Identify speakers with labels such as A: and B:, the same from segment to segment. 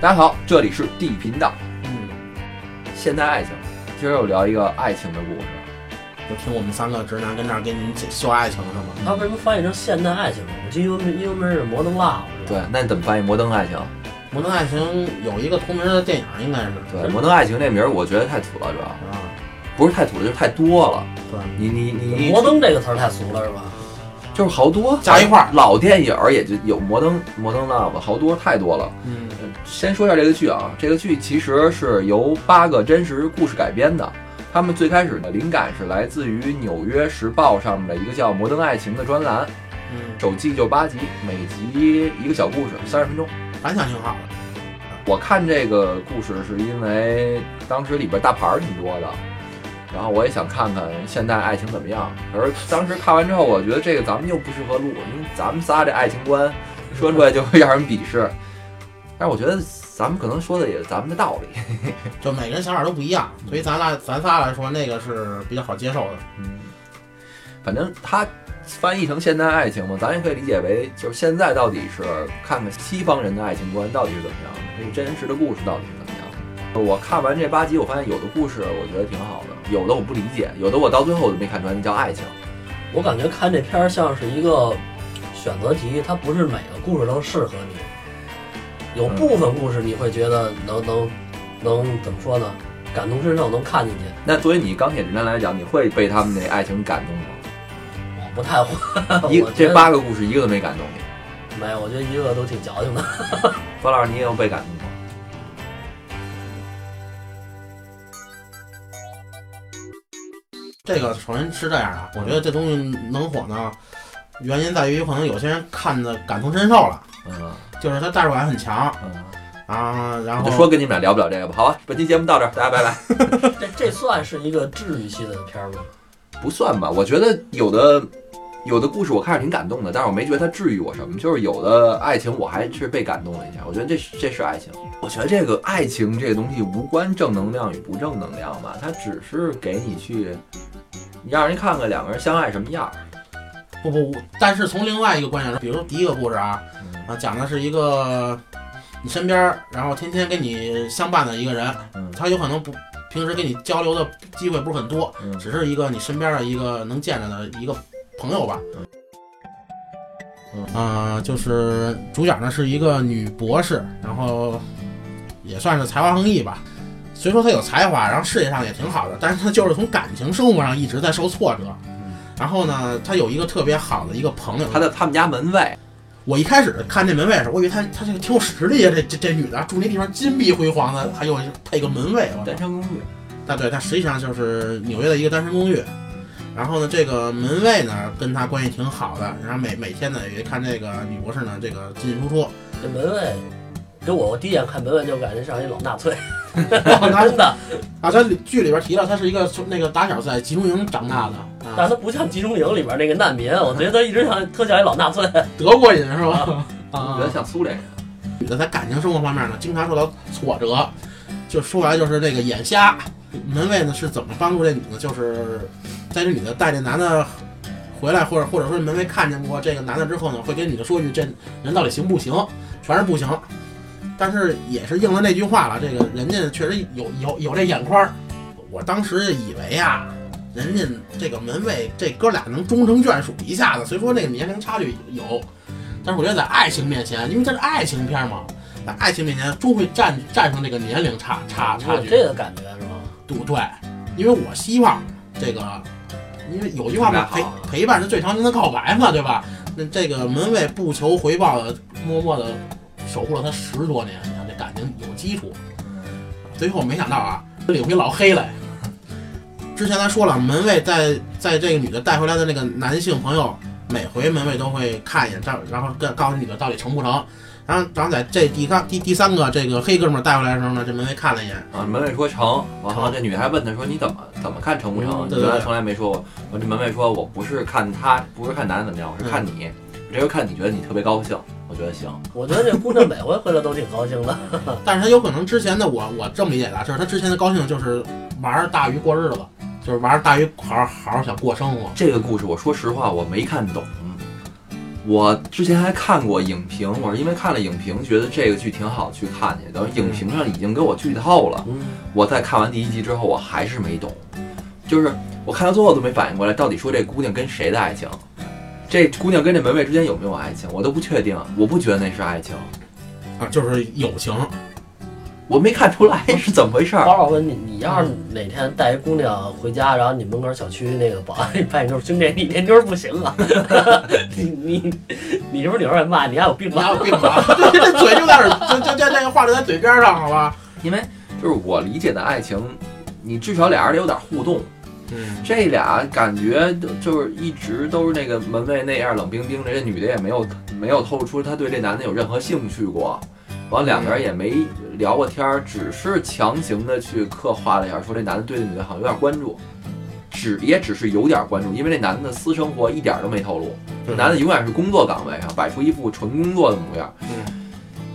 A: 大家好，这里是地频道。
B: 嗯，
A: 现代爱情，今儿又聊一个爱情的故事。
C: 就听我们三个直男跟那儿给你们秀爱情是吗？
B: 他为什么翻译成现代爱情呢？我记得英文英文名是摩登 love。
A: 对，那你怎么翻译摩登爱情？
C: 摩登爱情有一个同名的电影，应该是
A: 对，摩登爱情这名儿我觉得太土了，主要
C: 啊，
A: 不是太土了，就是太多了。
C: 对，
A: 你你你
B: 摩登这个词儿太俗了是吧？
A: 就是好多
C: 加一块儿
A: 老电影儿也就有摩登摩登 love，好多太多了。
C: 嗯，
A: 先说一下这个剧啊，这个剧其实是由八个真实故事改编的。他们最开始的灵感是来自于《纽约时报》上面的一个叫《摩登爱情》的专栏，
C: 嗯，
A: 首季就八集，每集一个小故事，三十分钟。
C: 反响挺好的。
A: 我看这个故事是因为当时里边大牌儿挺多的，然后我也想看看现代爱情怎么样。可是当时看完之后，我觉得这个咱们又不适合录，因为咱们仨这爱情观说出来就会让人鄙视。但是我觉得咱们可能说的也是咱们的道理。
C: 就每个人想法都不一样，所以咱俩咱仨来说，那个是比较好接受的。
A: 嗯，反正它翻译成现代爱情嘛，咱也可以理解为就是现在到底是看看西方人的爱情观到底是怎么样的，这个真实的故事到底是怎么样的。我看完这八集，我发现有的故事我觉得挺好的，有的我不理解，有的我到最后我都没看出来那叫爱情。
B: 我感觉看这片儿像是一个选择题，它不是每个故事都适合你。有部分故事你会觉得能能能怎么说呢？感同身受，能看进去。
A: 那作为你钢铁直男来讲，你会被他们那爱情感动吗？
B: 我不太会。
A: 一这八个故事一个都没感动你。
B: 没有，我觉得一个都挺矫情的。
A: 方老师，你也有被感动
C: 这个首先是这样的，我觉得这东西能火呢，原因在于可能有些人看的感同身受了，
A: 嗯
C: 就是他代入感很强
A: 嗯，
C: 啊。然后
A: 就说跟你们俩聊不了这个吧。好吧，本期节目到这儿，大家拜拜。
B: 这这算是一个治愈系的片儿吗？
A: 不算吧，我觉得有的有的故事我看着挺感动的，但是我没觉得它治愈我什么。就是有的爱情我还是被感动了一下，我觉得这是这是爱情。我觉得这个爱情这个东西无关正能量与不正能量吧，它只是给你去，你让人看看两个人相爱什么样儿。
C: 不不不，但是从另外一个观点说，比如说第一个故事啊，啊，讲的是一个你身边儿，然后天天跟你相伴的一个人，
A: 嗯
C: 他有可能不平时跟你交流的机会不是很多，
A: 嗯
C: 只是一个你身边的一个能见着的一个朋友吧。
A: 嗯
C: 啊、就是主角呢是一个女博士，然后也算是才华横溢吧。虽说他有才华，然后事业上也挺好的，但是他就是从感情生活上一直在受挫折。然后呢，他有一个特别好的一个朋友，
A: 他在他们家门卫，
C: 我一开始看这门卫的时候，我以为他他这个挺有实力啊，这这这女的住那地方金碧辉煌的，还有配个门卫，我
A: 单身公寓，
C: 但对，它实际上就是纽约的一个单身公寓。然后呢，这个门卫呢跟他关系挺好的，然后每每天呢也看这个女博士呢这个进进出出。
B: 这门卫，给我我第一眼看门卫就感觉像一老纳粹，
C: 他
B: 真的。
C: 啊，他剧里边提到他是一个从那个打小在集中营长大的，啊，
B: 但他不像集中营里边那个难民，我觉得他一直像特像一老纳粹。
C: 德国人是吧？啊
A: 我觉，得像苏联人。
C: 女的在感情生活方面呢，经常受到挫折，就说白了就是那个眼瞎。门卫呢是怎么帮助这女的？就是在这女的带这男的回来，或者或者说门卫看见过这个男的之后呢，会跟女的说一句：“这人到底行不行？”全是不行。但是也是应了那句话了，这个人家确实有有有这眼眶儿。我当时以为啊，人家这个门卫这哥俩能终成眷属一下子，虽说那个年龄差距有，但是我觉得在爱情面前，因为这是爱情片嘛，在爱情面前终会战战胜这个年龄差差差距。
B: 这个感觉是吗？
C: 对对，因为我希望这个，因为有句话嘛，陪陪伴是最长情的告白嘛，对吧？那这个门卫不求回报的，默默的守护了他十多年，你看这感情有基础。最后没想到啊，这领回老黑来，之前咱说了，门卫在在这个女的带回来的那个男性朋友，每回门卫都会看一眼，这然后跟告诉女的到底成不成。然后，然后在这第三第第三个这个黑哥们儿带回来的时候呢，这门卫看了一眼，
A: 啊，门卫说成，完了这女的还问他说你怎么怎么看成不成？
C: 嗯对对对
A: 你原来从来没说过。我这门卫说我不是看他，不是看男的怎么样，我是看你。我这回看你觉得你特别高兴，我觉得行。
B: 我觉得这姑娘每回回来都挺高兴的。
C: 但是她有可能之前的我我这么理解的，就是她之前的高兴就是玩儿大鱼过日子了，就是玩儿大鱼好好好好想过生活。
A: 这个故事，我说实话，我没看懂。我之前还看过影评，我是因为看了影评，觉得这个剧挺好去看去。等影评上已经给我剧透了，
B: 嗯，
A: 我在看完第一集之后，我还是没懂。就是我看到最后都没反应过来，到底说这姑娘跟谁的爱情？这姑娘跟这门卫之间有没有爱情？我都不确定，我不觉得那是爱情，
C: 啊，就是友情，
A: 我没看出来是怎么回事儿。
B: 包老问你，你要是哪天带一姑娘回家，然后你门口小区那个保安一拍你就是兄弟，你那妞儿不行啊，你你你是不是有人骂你还有病
C: 你还？有病吧？这这嘴就在这儿，这这这这个话就在嘴边上，好吧？
A: 因为就是我理解的爱情，你至少俩人得有点互动。
C: 嗯，
A: 这俩感觉都就是一直都是那个门卫那样冷冰冰的，这女的也没有没有透露出她对这男的有任何兴趣过，完两个人也没聊过天儿，只是强行的去刻画了一下，说这男的对这女的好像有点关注，只也只是有点关注，因为这男的私生活一点都没透露，这男的永远是工作岗位上摆出一副纯工作的模样，
C: 嗯，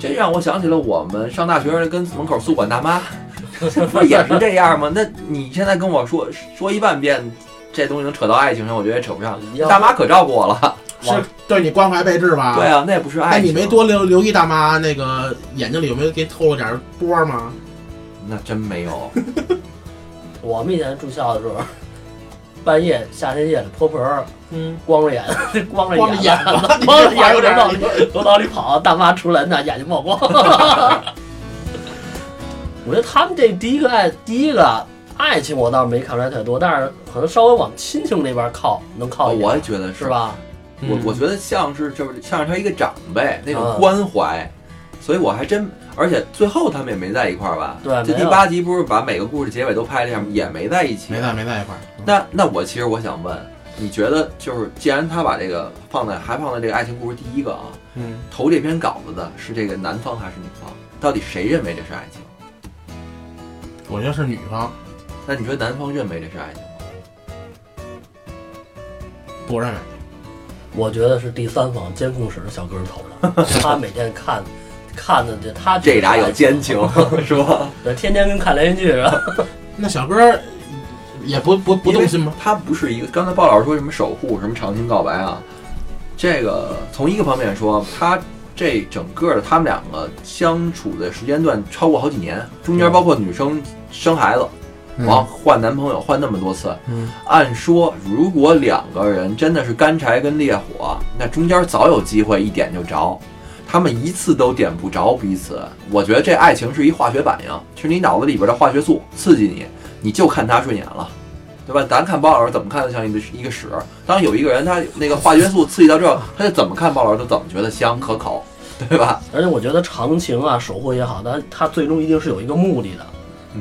A: 这让我想起了我们上大学时跟门口宿管大妈，不也是这样吗？那你现在跟我说说一万遍，这东西能扯到爱情上，我觉得也扯不上。
B: 要
A: 大妈可照顾我了，
C: 是对你关怀备至吧？
A: 对。啊，那也不是爱
C: 哎，你没多留留意大妈那个眼睛里有没有给透露点波吗？
A: 那真没有。
B: 我们以前住校的时候，半夜夏天夜里泼盆儿，
C: 嗯，
B: 光着眼，光 着
C: 光着眼
B: 光着眼
C: 有点
B: 往里楼道里跑，大妈出来那眼睛冒光。我觉得他们这第一个爱，第一个爱情我倒是没看出来太多，但是可能稍微往亲情那边靠，能靠一点，
A: 我也觉得
B: 是？吧？
A: 我我觉得像是就是像是他一个长辈那种
B: 啊
A: 关怀，所以我还真。而且最后他们也没在一块儿吧？
B: 对
A: 这第八集不是把每个故事结尾都拍了一下，也没在一起。
C: 没在没在一块儿。
A: 那那我其实我想问，你觉得就是既然他把这个放在还放在这个爱情故事第一个啊，
C: 嗯，
A: 投这篇稿子的是这个男方还是女方？到底谁认为这是爱情？
C: 我觉得是女方
A: 那你觉得男方认为这是爱情吗？
C: 不认为。
B: 我觉得是第三方监控室的小哥投的，他每天看看的这他
A: 这俩有奸情 是吧？
B: 对，天天跟看连续剧似的。
C: 那小哥儿也不不不动心吗？
A: 他不是一个，刚才鲍老师说什么守护，什么长情告白啊，这个从一个方面说，他这整个的他们两个相处的时间段超过好几年，中间包括女生生孩子，完换男朋友换那么多次，
C: 嗯，
A: 按说如果两个人真的是干柴跟烈火，那中间早有机会一点就着。他们一次都点不着彼此，我觉得这爱情是一化学反应，是你脑子里边的化学素刺激你，你就看他顺眼了，对吧？咱看包老师怎么看都像一个一个屎。当有一个人他那个化学素刺激到这，他就怎么看包老师都怎么觉得香可口，对吧？
B: 而且我觉得长情啊，守护也好，但他最终一定是有一个目的的。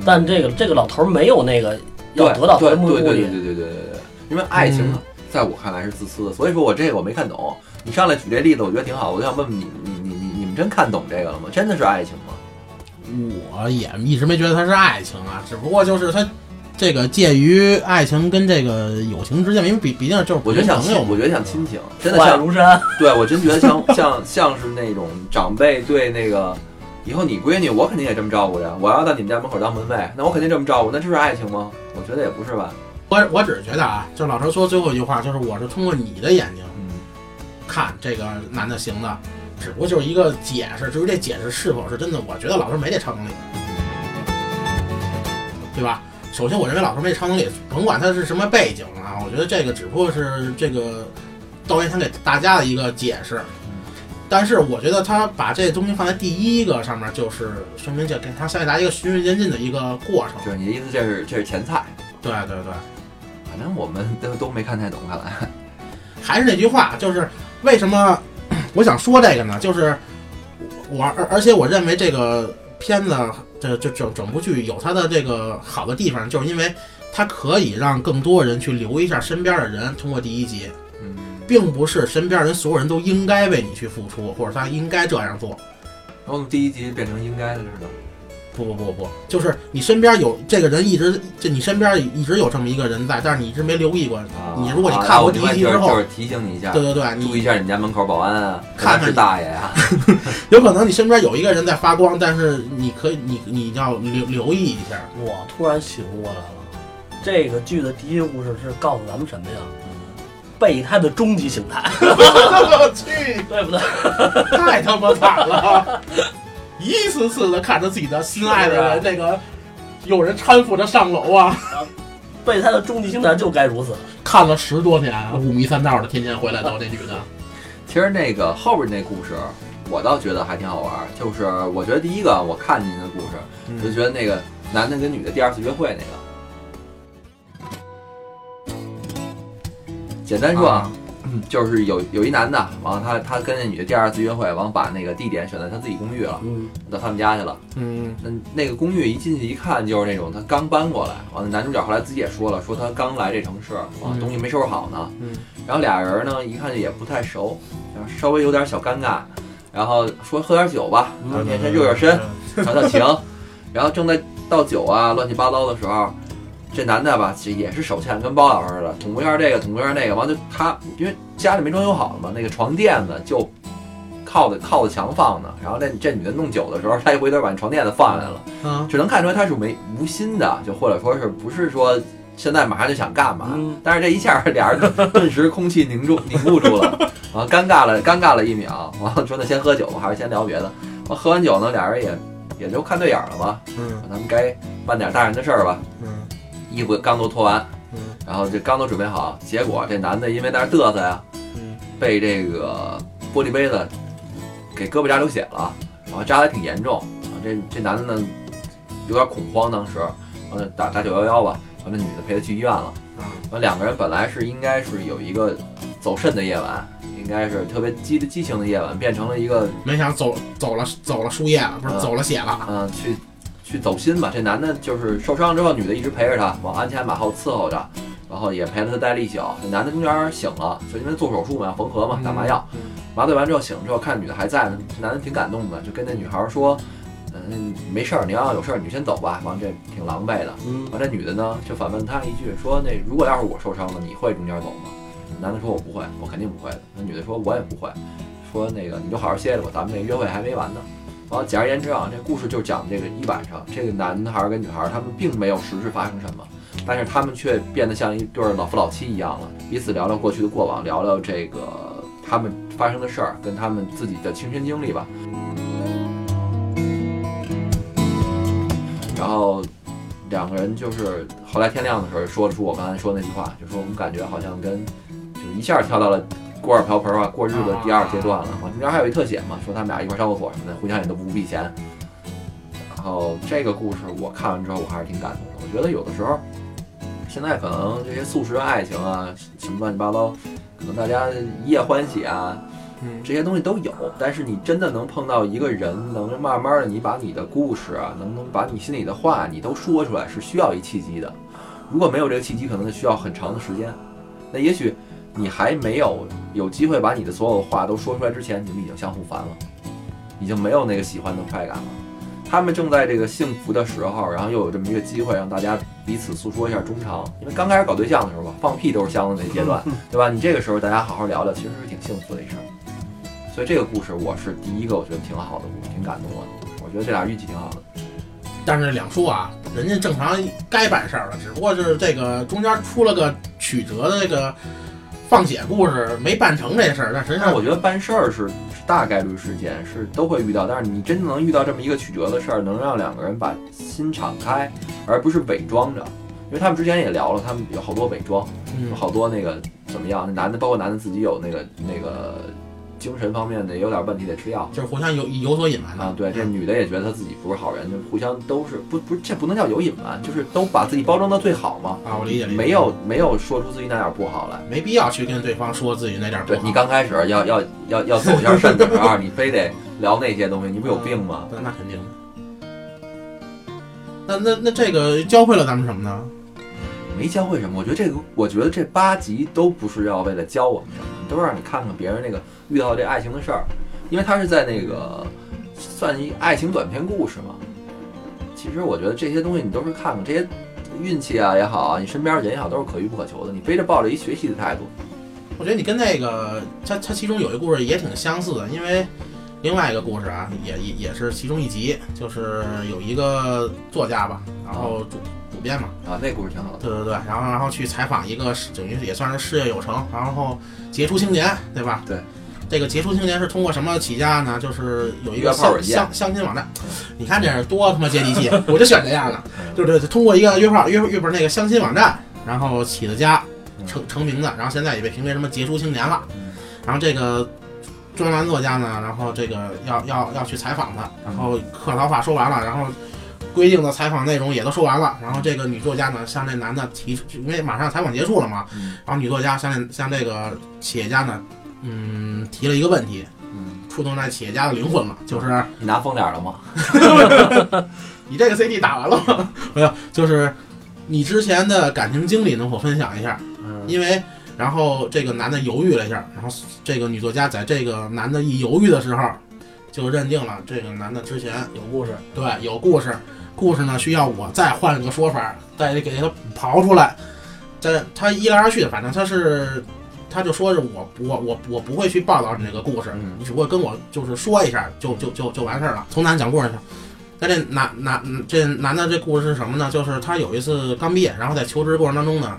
B: 但这个这个老头没有那个要得到的目的。
A: 对对对对对对对。因为爱情在我看来是自私的，所以说我这个我没看懂。你上来举这例子，我觉得挺好，我就想问问你，你你你你们真看懂这个了吗？真的是爱情吗？
C: 我也一直没觉得它是爱情啊，只不过就是它这个介于爱情跟这个友情之间，因为毕毕竟就是
A: 我觉得像亲，
C: 朋友嘛
A: 我觉得像亲情，真的像
B: 如山，
A: 对我真觉得像像像是那种长辈对那个。以后你闺女，我肯定也这么照顾着。我要到你们家门口当门卫，那我肯定这么照顾。那这是爱情吗？我觉得也不是吧。
C: 我我只是觉得啊，就老头说最后一句话，就是我是通过你的眼睛
A: 嗯，
C: 看这个男的行的，只不过就是一个解释。至于这解释是否是真的，我觉得老头没这超能力，对吧？首先，我认为老头没这超能力，甭管他是什么背景啊，我觉得这个只不过是这个导演想给大家的一个解释。但是我觉得他把这东西放在第一个上面，就是说明这给他想给大家一个循序渐进的一个过程。
A: 就是你的意思，这是这是前菜。
C: 对对对。
A: 反正我们都都没看太懂，看来。
C: 还是那句话，就是为什么我想说这个呢？就是我而而且我认为这个片子这这整整部剧有它的这个好的地方，就是因为它可以让更多人去留一下身边的人。通过第一集，
A: 嗯，
C: 并不是身边人所有人都应该为你去付出，或者他应该这样做。
A: 然后第一集变成应该的似的。
C: 不不不不，就是你身边有这个人一直，就你身边一直有这么一个人在，但是你一直没留意过。
A: 啊
C: 你如果你
A: 啊
C: 看过第一集之后，
A: 就是就是提醒你一下，
C: 对对对，你
A: 注意一下你家门口保安啊，
C: 看看
A: 是大爷啊。
C: 有可能你身边有一个人在发光，但是你可以你你要留留意一下。
B: 我突然醒悟过来了，这个剧的第一个故事是告诉咱们什么呀？备胎的终极形态，
C: 我去，
B: 对不对？
C: 太他妈惨了！一次次的看着自己的心爱的人，那个有人搀扶着上楼啊，
B: 备胎的终极形态就该如此。
C: 看了十多年，五迷三道的，天天回来找这女的。
A: 其实那个后边那故事，我倒觉得还挺好玩儿。就是我觉得第一个我看进去的故事，
C: 嗯
A: 就觉得那个男的跟女的第二次约会那个。简单说啊，就是有有一男的，完了他他跟那女的第二次约会，完了把那个地点选在他自己公寓了，
B: 嗯，
A: 到他们家去了。
C: 嗯
A: 那那个公寓一进去一看就是那种他刚搬过来，完了男主角后来自己也说了，说他刚来这城市，
C: 嗯
A: 东西没收拾好呢。
C: 嗯
A: 然后俩人呢一看就也不太熟，然后稍微有点小尴尬，然后说喝点酒吧，然后
B: 嗯
A: 健身热热身，调调情。然后正在倒酒啊乱七八糟的时候，这男的吧，其实也是手欠，跟包老师似的，捅咕一下这个，捅咕一下那个，完了就他因为家里没装修好嘛，那个床垫子就靠着靠着墙放的，然后那这女的弄酒的时候，他一回头把那床垫子放下来了，
C: 嗯
A: 只能看出来他是没无心的，就或者说是不是说现在马上就想干嘛，
B: 嗯
A: 但是这一下俩人 顿时空气凝住凝固住了，然后尴尬了尴尬了一秒，完了说那先喝酒吧，还是先聊别的。完喝完酒呢，俩人也也就看对眼了吧，
C: 嗯
A: 咱们该办点大人的事儿吧。
C: 嗯
A: 衣服刚都脱完，
C: 嗯
A: 然后这刚都准备好，结果这男的因为在那嘚瑟呀，
C: 嗯
A: 被这个玻璃杯子给胳膊扎流血了，然后扎的挺严重。啊这这男的呢有点恐慌，当时完了打打九幺幺吧，完了女的陪他去医院了。
C: 啊
A: 完两个人本来是应该是有一个走肾的夜晚，应该是特别激激情的夜晚，变成了一个
C: 没想走走了走了输液了，不是
A: 嗯
C: 走了血了。
A: 嗯、去去走心吧。这男的就是受伤之后，女的一直陪着他，往鞍前马后伺候着，然后也陪了他待了一宿。这男的中间醒了，就因为做手术嘛，缝合嘛，打麻药。
C: 嗯
A: 麻醉完之后醒了之后，看女的还在呢，这男的挺感动的，就跟那女孩说：“嗯，没事儿，你要有事儿你就先走吧。”完了这挺狼狈的。
B: 嗯
A: 完这女的呢就反问他一句说：“那如果要是我受伤了，你会中间走吗？”男的说：“我不会，我肯定不会的。”那女的说：“我也不会。”说那个你就好好歇着吧，咱们这约会还没完呢。完，简而言之啊，这故事就讲这个一晚上，这个男孩跟女孩他们并没有实质发生什么，但是他们却变得像一对老夫老妻一样了，彼此聊聊过去的过往，聊聊这个他们发生的事儿，跟他们自己的亲身经历吧。然后两个人就是后来天亮的时候说了出我刚才说那句话，就说我们感觉好像跟就一下跳到了锅碗瓢盆啊过日子第二阶段了。啊，中间还有一特写嘛，说他们俩一块儿上厕所什么的，互相也都不避嫌。然后这个故事我看完之后，我还是挺感动的。我觉得有的时候，现在可能这些速食爱情啊，什么乱七八糟，可能大家一夜欢喜啊，
C: 嗯
A: 这些东西都有，但是你真的能碰到一个人，能慢慢的你把你的故事啊，能能把你心里的话你都说出来，是需要一契机的。如果没有这个契机，可能需要很长的时间。那也许你还没有有机会把你的所有的话都说出来之前，你们已经相互烦了，已经没有那个喜欢的快感了。他们正在这个幸福的时候，然后又有这么一个机会让大家彼此诉说一下衷肠。因为刚开始搞对象的时候吧，放屁都是香的那阶段，对吧？你这个时候大家好好聊聊，其实是挺幸福的一事儿。所以这个故事我是第一个，我觉得挺好的故事，挺感动我的。我觉得这俩运气挺好的。
C: 但是两说啊，人家正常该办事儿了，只不过就是这个中间出了个曲折的这个放血故事，没办成这事儿。但实际上
A: 我觉得办事儿是是大概率事件，是都会遇到。但是你真正能遇到这么一个曲折的事儿，能让两个人把心敞开，而不是伪装着。因为他们之前也聊了，他们有好多伪装，有
C: 嗯
A: 好多那个怎么样？那男的，包括男的自己有那个那个精神方面的也有点问题，得吃药。
C: 就是互相有有所隐瞒
A: 啊，对，这女的也觉得她自己不是好人，就互相都是不不，这不能叫有隐瞒，就是都把自己包装到最好嘛，
C: 啊，我理解理解，
A: 没有没有说出自己哪点不好来。
C: 没必要去跟对方说自己那点儿不好。
A: 对你刚开始要要要要走一下肾的时候，你非得聊那些东西，你不有病吗？
C: 对，那肯定的。那那那这个教会了咱们什么呢？
A: 没教会什么。我觉得这个，我觉得这八集都不是要为了教我们什么，都是让你看看别人那个遇到这爱情的事儿，因为他是在那个算一爱情短篇故事嘛。其实我觉得这些东西你都是看看，这些运气啊也好啊，你身边的人也好，都是可遇不可求的。你非着抱着一学习的态度，
C: 我觉得你跟那个他他其中有一个故事也挺相似的，因为另外一个故事啊，也也也是其中一集，就是有一个作家吧，然后主主编嘛，
A: 啊，那故事挺好的。
C: 对对对，然后然后去采访一个等于也算是事业有成，然后杰出青年，对吧？
A: 对。
C: 这个杰出青年是通过什么起家呢？就是有一个相相相亲网站，你看这是多他妈接地气，我就选这样的，就是通过一个约炮约约不是那个相亲网站，然后起的家，成成名的，然后现在也被评为什么杰出青年了。然后这个专栏作家呢，然后这个要要要去采访他，然后客套话说完了，然后规定的采访内容也都说完了，然后这个女作家呢向这男的提出，因为马上采访结束了嘛，
A: 嗯
C: 然后女作家向这向这个企业家呢，嗯，提了一个问题，
A: 嗯，
C: 触动在企业家的灵魂了，就是
A: 你拿风点了吗？
C: 你这个 CD 打完了吗？没有，就是你之前的感情经历能否分享一下？
A: 嗯
C: 因为然后这个男的犹豫了一下，然后这个女作家在这个男的一犹豫的时候，就认定了这个男的之前
B: 有故事，
C: 对有故事，故事呢需要我再换个说法，再给他刨出来。但他一来二去的，反正他是，他就说是我我我我不会去报道你这个故事，
A: 嗯
C: 你只不过跟我就是说一下就就就就完事儿了。从男讲故事去。那这男男这男的这故事是什么呢？就是他有一次刚毕业，然后在求职过程当中呢，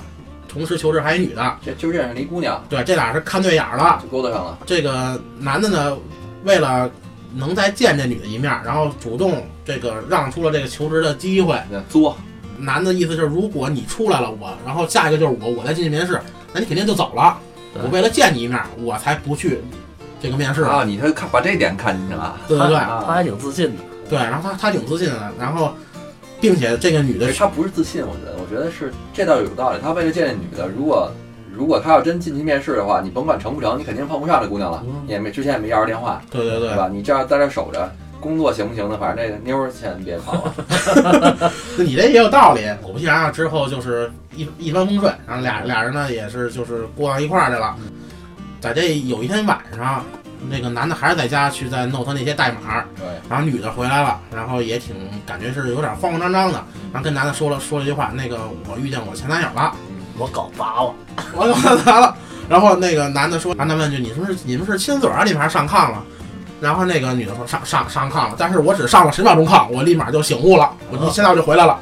C: 同时求职还一女的，
A: 这就认识了一姑娘，
C: 对，这俩是看对眼儿了。
A: 就勾搭上了。
C: 这个男的呢，为了能再见这女的一面，然后主动这个让出了这个求职的机会。
A: 那作，
C: 男的意思就是，如果你出来了，我，然后下一个就是我，我再进去面试，那你肯定就走了。我为了见你一面，我才不去这个面试。
A: 啊，你他看把这点看进去了。
C: 对对对
A: 啊
B: 他还挺自信的。
C: 对，然后他他挺自信的，然后并且这个女的
A: 对他不是自信，我觉得，我觉得是这倒有道理。他为了见这女的，如果如果他要真进去面试的话，你甭管成不成，你肯定碰不上这姑娘了，
B: 嗯。
A: 也没之前也没要着电话，
C: 对对对，
A: 对吧？你这样在这守着，工作行不行呢？反正这个妞儿先别跑
C: 你这也有道理。果不其然啊，之后就是一一帆风顺，然后俩俩人呢也是就是过到一块儿去了。在这有一天晚上，那个男的还是在家去在弄他那些代码，
A: 对，
C: 然后女的回来了，然后也挺感觉是有点慌慌张张的，然后跟男的说了说了一句话，那个我遇见我前男友了，
B: 我搞砸了，
C: 我搞砸了。然后那个男的说，男的问句你是不是你们是亲嘴儿啊？你们还是上炕了？然后那个女的说上上上炕了，但是我只上了十秒钟炕，我立马就醒悟了，我就现在我就回来了。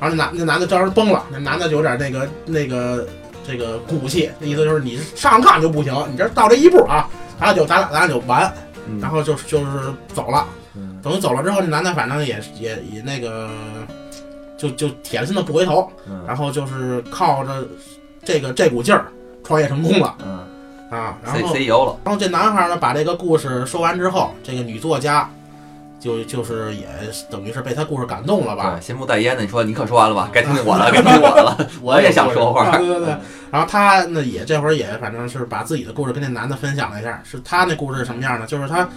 C: 然后那男那男的当时崩了，那男的就有点那个那个这个骨气，那意思就是你上炕就不行，你这到这一步啊，咱俩就咱俩咱俩就完，
A: 嗯
C: 然后就就是走了。
A: 嗯
C: 等于走了之后，那男的反正也也也那个，就就铁了心的不回头，
A: 嗯
C: 然后就是靠着这个这股劲儿创业成功了
A: 嗯
C: 啊。然
A: ，C
C: 后
A: C E O 了，
C: 然后这男孩呢，把这个故事说完之后，这个女作家就就是也等于是被他故事感动了吧
A: 对，？心不在焉的，你说你可说完了吧？该听听我的，该听听我的了。我也想说话。
C: 对对对。然后他呢也这会儿也反正是把自己的故事跟那男的分享了一下，是他那故事是什么样呢？就是他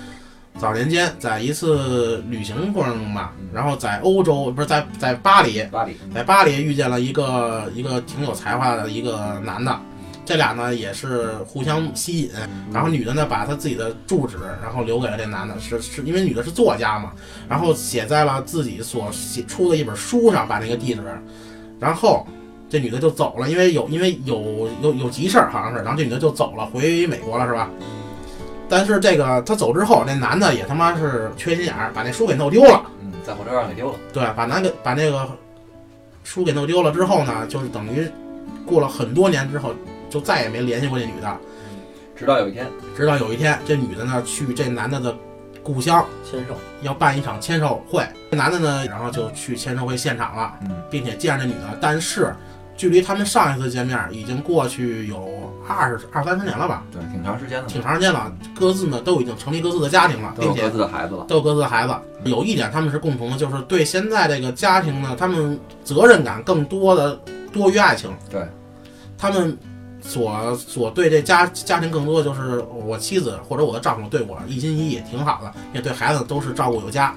C: 早年间在一次旅行过程中吧，然后在欧洲不是在在巴黎，
A: 巴黎，
C: 在巴黎遇见了一个一个挺有才华的一个男的，这俩呢也是互相吸引，然后女的呢把她自己的住址，然后留给了这男的，是是因为女的是作家嘛，然后写在了自己所写出的一本书上，把那个地址，然后这女的就走了，因为有因为有有有急事儿好像是，然后这女的就走了，回美国了是吧？但是这个他走之后，那男的也他妈是缺心眼儿，把那书给弄丢了。
A: 嗯，在火车上给丢了。
C: 对，把男给把那个书给弄丢了之后呢，就是等于过了很多年之后，就再也没联系过这女的。
A: 直到有一天，
C: 直到有一天，这女的呢去这男的的故乡
B: 签售，
C: 要办一场签售会，这男的呢，然后就去签售会现场了，
A: 嗯，
C: 并且见着这女的，但是距离他们上一次见面已经过去有二十二三十年了吧，
A: 对，挺长时间的，
C: 挺长时间了，各自呢都已经成立各自的家庭了，并且
A: 各自的孩子了。
C: 都有各自的孩子。有一点他们是共同的，就是对现在这个家庭呢，他们责任感更多的多于爱情。
A: 对，
C: 他们所所对这家家庭更多的就是我妻子或者我的丈夫对我一心一意，挺好的，也对孩子都是照顾有加。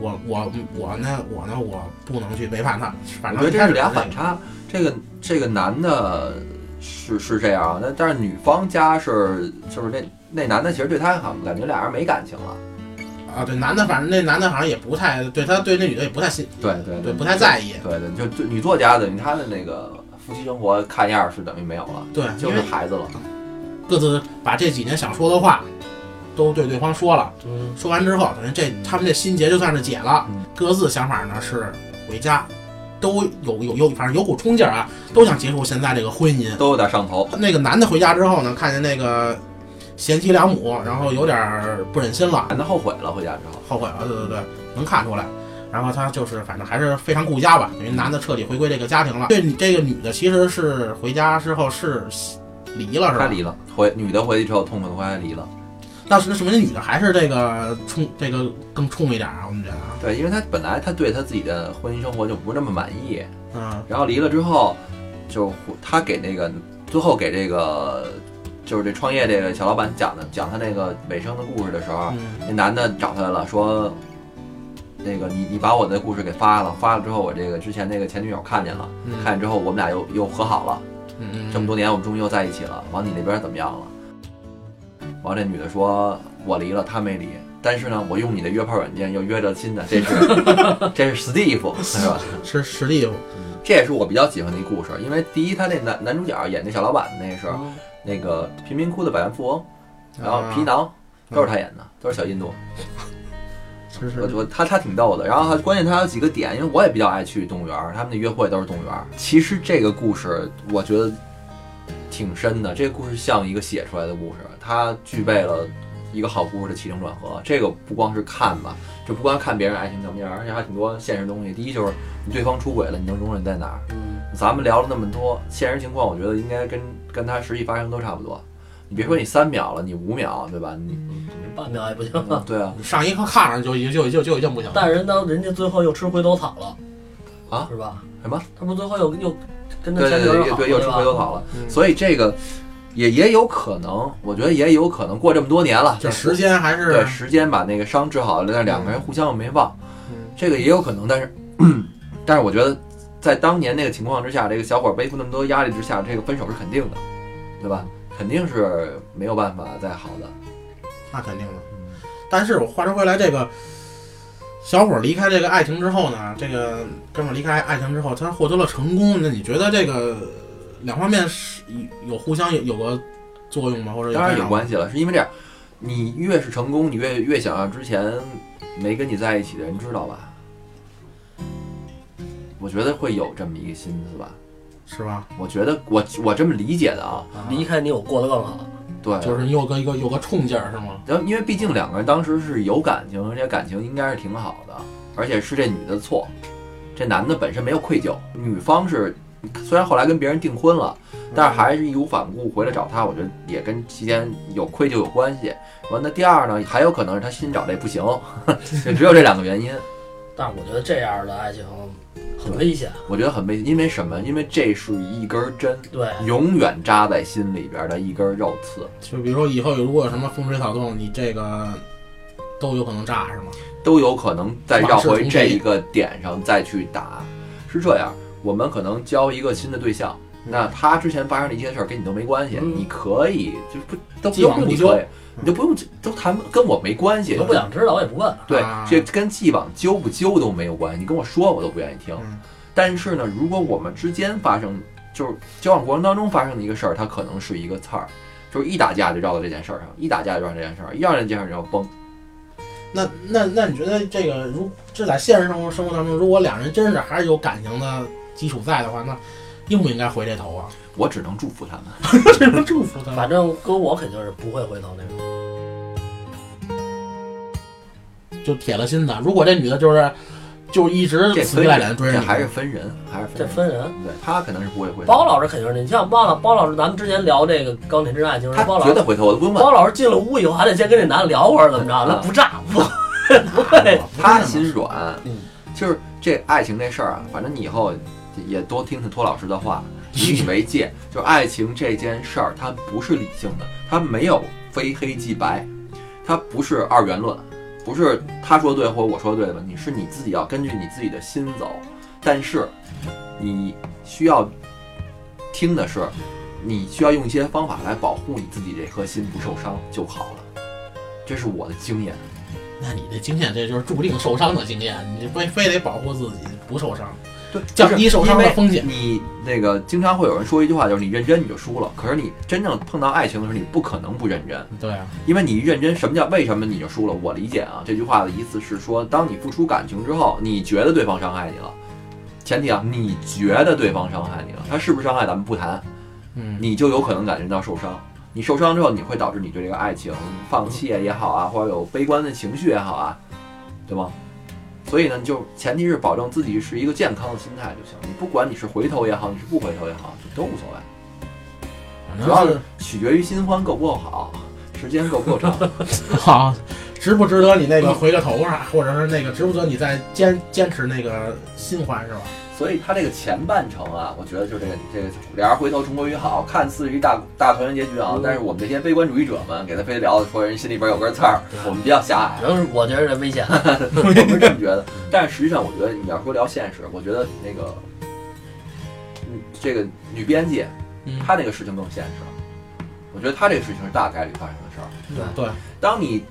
C: 我我我呢我呢我不能去背叛他，反正
A: 这是俩反差。这个这个男的是是这样，那但是女方家是就是那那男的其实对她好像感觉俩人没感情了。
C: 啊，对，男的反正那男的好像也不太对他对那女的也不太信，
A: 对对
C: 对，不太在意。
A: 对对，就就女作家等于她的那个夫妻生活看样儿是等于没有了，
C: 对，
A: 就是孩子了。
C: 各自把这几年想说的话都对对方说了，
B: 嗯，
C: 说完之后，等于这他们这心结就算是解了。
A: 嗯
C: 各自想法呢是回家，都有有有，反正有股冲劲儿啊，都想结束现在这个婚姻。
A: 都有点上头，
C: 那个男的回家之后呢，看见那个贤妻良母，然后有点儿不忍心了，
A: 男的后悔了，回家之后。
C: 后悔了，对对对，能看出来。然后他就是，反正还是非常顾家吧，等于男的彻底回归这个家庭了。这这个女的其实是回家之后是离了，是吧？
A: 他离了，回女的回去之后痛快的回来离了。
C: 那是那说明那女的还是这个冲这个更冲一点啊，我们觉得啊，
A: 对，因为她本来她对她自己的婚姻生活就不是那么满意，
C: 嗯
A: 然后离了之后，就她给那个最后给这个就是这创业这个小老板讲的讲他那个尾声的故事的时候，
C: 嗯
A: 那男的找他来了，说那个你你把我的故事给发了，发了之后我这个之前那个前女友看见了，
C: 嗯
A: 看见之后我们俩又又和好了，
C: 嗯嗯，
A: 这么多年我们终于又在一起了。往你那边怎么样了？完这女的说我离了，他没离。但是呢，我用你的约炮软件又约着新的，这是 这是 Steve 是吧？
C: 是实力，
A: 这也是我比较喜欢的一故事，因为第一，他那男男主角演那小老板那是
B: 嗯
A: 那个贫民窟的百万富翁，然后
C: 啊
A: 皮囊都是他演的，都是小印度。我我他他挺逗的，然后他关键他有几个点，因为我也比较爱去动物园儿，他们的约会都是动物园儿。其实这个故事我觉得挺深的，这个故事像一个写出来的故事，它具备了一个好故事的起承转合。这个不光是看吧，就不光看别人爱情怎么样，而且还挺多现实东西。第一就是你对方出轨了，你能容忍在哪儿？
B: 嗯，
A: 咱们聊了那么多现实情况，我觉得应该跟跟他实际发生都差不多。你别说你三秒了，你五秒，对吧？你
B: 半秒也不行
A: 嗯
B: 了。
A: 对啊，
C: 你上一刻看上就已经就就就已经不行了。
B: 但是人当人家最后又吃回头草了，
A: 啊
B: 是吧？
A: 什么？
B: 他不最后又又跟他
A: 对
B: 前女友好
A: 对对对，又吃回头草了。
C: 嗯
A: 所以这个也也有可能，我觉得也有可能过这么多年了，
C: 就时间还是
A: 对时间把那个伤治好了，但两个人互相又没忘，
C: 嗯
A: 这个也有可能。但是，但是我觉得在当年那个情况之下，这个小伙背负那么多压力之下，这个分手是肯定的，对吧？肯定是没有办法再好的。
C: 那肯定的。但是我话说回来，这个小伙儿离开这个爱情之后呢，这个哥们儿离开爱情之后，他获得了成功。那你觉得这个两方面是有互相有有个作用吗？或者
A: 当然有。关系了，是因为这样，你越是成功，你越越想让之前没跟你在一起的人知道吧？我觉得会有这么一个心思吧。
C: 是吧？
A: 我觉得我我这么理解的啊，
B: 离开你，我过得更好。
A: 对，
C: 就是你有个一个有个冲劲儿是吗？
A: 然后因为毕竟两个人当时是有感情，而且感情应该是挺好的，而且是这女的错，这男的本身没有愧疚，女方是虽然后来跟别人订婚了，但是还是义无反顾回来找他，我觉得也跟期间有愧疚有关系。完，那第二呢，还有可能是他新找这不行，就只有这两个原因，
B: 但我觉得这样的爱情很危险。
A: 我觉得很危险，因为什么？因为这是一根针，
B: 对，
A: 永远扎在心里边的一根肉刺。
C: 就比如说以后如果有什么风吹草动，你这个都有可能炸是吗？
A: 都有可能再绕回这一个点上再去打。是这样，我们可能交一个新的对象，那他之前发生的一些事儿跟你都没关系，
B: 嗯
A: 你可以就不都
C: 不
A: 用你可以，你就不用都谈跟我没关系，
B: 我都不想知道，我也不问。
A: 对
C: 啊，
A: 这跟既往纠不纠都没有关系，你跟我说我都不愿意听。
C: 嗯
A: 但是呢，如果我们之间发生就是交往过程当中发生的一个事儿，它可能是一个刺儿，就是一打架就绕到这件事儿上，一打架就绕这件事儿，一绕这件事儿就要崩。
C: 那那那你觉得这个如这在现实生活生活当中，如果两人真是还是有感情的基础在的话，那应不应该回这头啊？
A: 我只能祝福他们。
C: 只能祝福他们
B: 反正搁我肯定是不会回头那种。
C: 就铁了心的。如果这女的就是就一直
A: 这
C: 死皮赖脸
A: 人，
C: 追着，
A: 这还是分人，还是分人。
B: 这分人。
A: 对他可能是不会回头，
B: 包老师肯定是，你像包老包老师，咱们之前聊这个《钢铁之爱就是，
A: 他
B: 包老师
A: 绝对回头，我都不用问。
B: 包老师进了屋以后，还得先跟这男的聊会儿，怎么着？那不炸不 不会。
A: 他心软
B: 嗯，
A: 就是这爱情这事儿啊，反正你以后也多听听托老师的话，以以为戒。就爱情这件事儿，它不是理性的，它没有非黑即白，它不是二元论，不是他说对或者我说对的问题，是你自己要根据你自己的心走。但是你需要听的是，你需要用一些方法来保护你自己这颗心不受伤就好了。这是我的经验。
C: 那你的经验这就是注定受伤的经验，你非非得保护自己不受伤，
A: 对，
C: 降低受伤的风险。
A: 你那个经常会有人说一句话，就是你认真你就输了。可是你真正碰到爱情的时候，你不可能不认真，
C: 对啊，
A: 因为你一认真，什么叫为什么你就输了？我理解啊，这句话的意思是说，当你付出感情之后，你觉得对方伤害你了，前提啊，你觉得对方伤害你了，他是不是伤害咱们不谈，
C: 嗯，
A: 你就有可能感觉到受伤。你受伤之后，你会导致你对这个爱情放弃也好啊，或者有悲观的情绪也好啊，对吗？所以呢，就前提是保证自己是一个健康的心态就行。你不管你是回头也好，你是不回头也好，就都无所谓。主要是
C: 反正是
A: 取决于新欢够不够好，时间够不够长。
C: 好，值不值得你那个回个头啊，或者是那个值不值得你再坚坚持那个新欢是吧？
A: 所以他这个前半程啊，我觉得就这个这个俩人回头重归于好，看似是一大大团圆结局啊。但是我们这些悲观主义者们给他非得聊的说人心里边有根刺儿，我们比较狭隘。
B: 主要是我觉得这危险。
A: 我是这么觉得，但是实际上，我觉得你要说聊现实，我觉得那个，嗯，这个女编辑
C: 嗯，
A: 她那个事情更现实。我觉得她这个事情是大概率发生的事儿。
C: 对，
A: 当你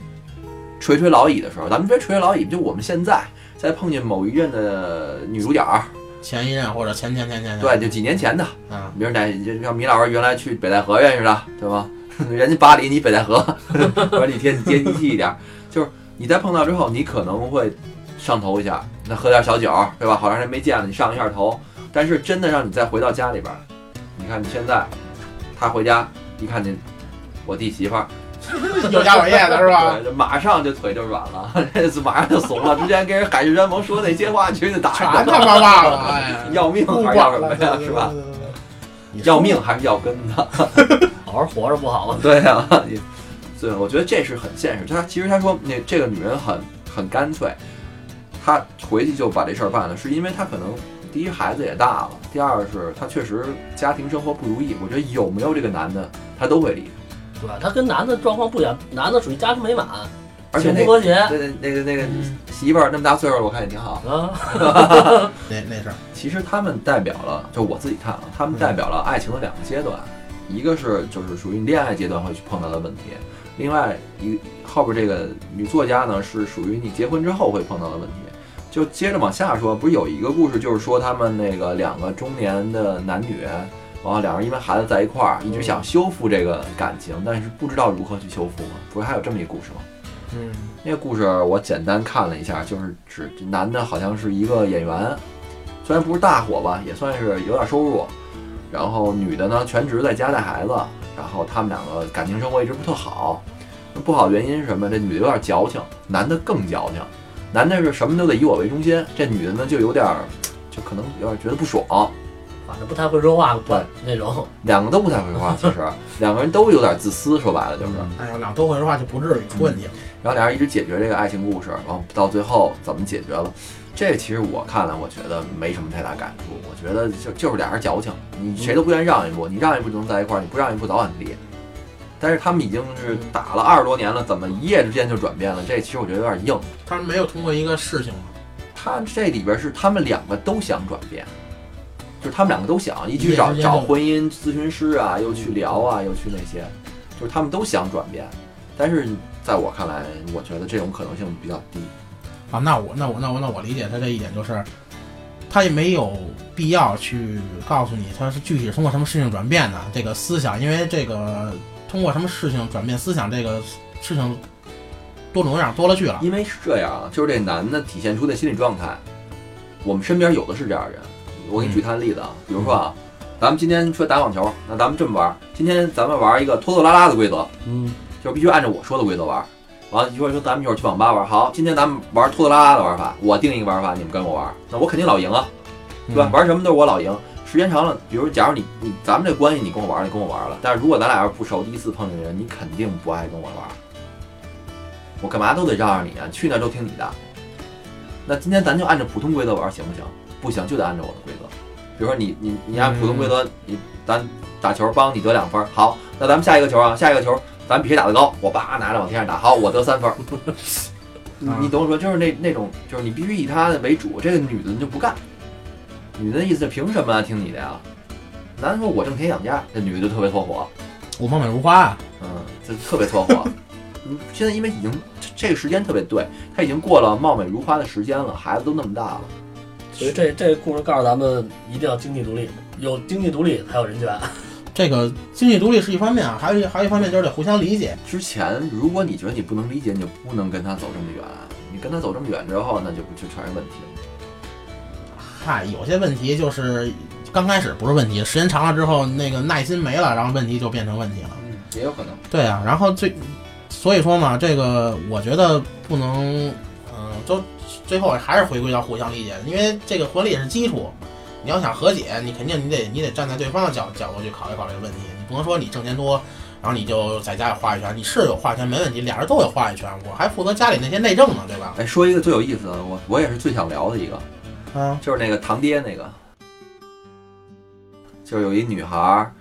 A: 垂垂老矣的时候，咱们别垂垂老矣，就我们现在在碰见某一任的女主角儿，
C: 前一任或者前前前前
A: 对，就几年前的，
C: 啊，
A: 比如哪就像米老师原来去北戴河认识的，对吧？人家巴黎，你北戴河，或者你接接地气一点，就是你在碰到之后，你可能会上头一下，那喝点小酒，对吧？好长时间没见了，你上一下头。但是真的让你再回到家里边儿，你看你现在，他回家一看见我弟媳妇儿，
C: 有家有业的是吧？
A: 对，马上就腿就软了，这次马上就怂了。之前跟人海誓山盟说那些话，全就打
C: 全他妈忘了，哎呀，
A: 要命还是要什么呀？是吧？？要命还是要根的？
B: 好好活着不好吗？
A: 对啊，对，我觉得这是很现实。他其实他说那这个女人很很干脆，她回去就把这事儿办了，是因为她可能第一孩子也大了，第二是她确实家庭生活不如意。我觉得有没有这个男的，她都会离。
B: 对吧？他跟男的状况不一样，男的属于家庭美满，
A: 而且那个
B: 挺不和谐
A: 那个那个那个媳妇儿那么大岁数了，我看也挺好。
B: 啊。
C: 那那是
A: 其实他们代表了，就我自己看啊，他们代表了爱情的两个阶段，一个是就是属于恋爱阶段会去碰到的问题，另外一后边这个女作家呢是属于你结婚之后会碰到的问题。就接着往下说，不是有一个故事，就是说他们那个两个中年的男女，然后两人因为孩子在一块儿，一直想修复这个感情，但是不知道如何去修复嘛？不是还有这么一个故事吗？
C: 嗯，
A: 那个故事我简单看了一下，就是指男的好像是一个演员，虽然不是大火吧，也算是有点收入。然后女的呢全职在家带孩子，然后他们两个感情生活一直不特好。不好的原因是什么？这女的有点矫情，男的更矫情。男的是什么都得以我为中心，这女的呢就有点儿，就可能有点觉得不爽。
B: 反正不太会说话，
A: 对
B: 那种。
A: 两个都不太会说话，其实两个人都有点自私，说白了就是。
C: 哎呀，俩都会说话就不至于出问题了。
A: 然后俩人一直解决这个爱情故事，然后到最后怎么解决了？这其实我看来，我觉得没什么太大感触。我觉得就就是俩人矫情，你谁都不愿意让一步，你让一步就能在一块儿，你不让一步早晚离。但是他们已经是打了二十多年了，怎么一夜之间就转变了？这其实我觉得有点硬。
C: 他没有通过一个事情吗，
A: 他这里边是他们两个都想转变，就是他们两个都想，一去找找婚姻咨询师啊，又去聊啊，又去那些，就是他们都想转变。但是在我看来，我觉得这种可能性比较低。
C: 啊，那我那我那我那我理解他这一点就是，他也没有必要去告诉你他是具体通过什么事情转变的这个思想，因为这个通过什么事情转变思想这个事情多种多样多了去了。
A: 因为是这样啊，就是这男的体现出的心理状态，我们身边有的是这样的人。我给你举他的例子啊，比如说啊，咱们今天说打网球，那咱们这么玩，今天咱们玩一个拖拖拉拉的规则，
B: 嗯，
A: 就必须按照我说的规则玩。完了，一会儿说咱们一会儿去网吧玩，好，今天咱们玩拖拖拉拉的玩法，我定一个玩法，你们跟我玩，那我肯定老赢啊，对吧？玩什么都是我老赢。时间长了，比如假如你你咱们这关系你跟我玩，你跟我玩了，但是如果咱俩要是不熟，第一次碰见人，你肯定不爱跟我玩。我干嘛都得让着你啊，去那儿都听你的。那今天咱就按照普通规则玩，行不行？不行，就得按照我的规则。比如说你你你按普通规则，你咱打球帮你得两分，好，那咱们下一个球啊，下一个球咱比谁打得高，我叭拿着往天上打，好，我得三分。你你懂我说，就是那那种，就是你必须以他为主，这个女的就不干。女的意思凭什么听你的呀？男的说我挣钱养家，这女的就特别搓火，
C: 我貌美如花啊，
A: 嗯，就特别搓火。嗯，现在因为已经这这个时间特别对，他已经过了貌美如花的时间了，孩子都那么大了。
B: 所以这这故事告诉咱们，一定要经济独立，有经济独立才有人权。
C: 这个经济独立是一方面啊，还有一还有一方面就是得互相理解。
A: 之前如果你觉得你不能理解，你就不能跟他走这么远。你跟他走这么远之后，那就就全是问题了。
C: 嗨，有些问题就是刚开始不是问题，时间长了之后，那个耐心没了，然后问题就变成问题了。
A: 嗯，也有可能。
C: 对啊，然后最所以说嘛，这个我觉得不能，嗯、都最后还是回归到互相理解，因为这个婚礼也是基础。你要想和解，你肯定你得你得站在对方的角角度去考虑考虑问题，你不能说你挣钱多，然后你就在家里话语权，你是有话语权没问题，俩人都有话语权，我还负责家里那些内政呢，对吧？
A: 哎，说一个最有意思的，我我也是最想聊的一个，
C: 啊，
A: 就是那个堂爹那个，就是有一女孩儿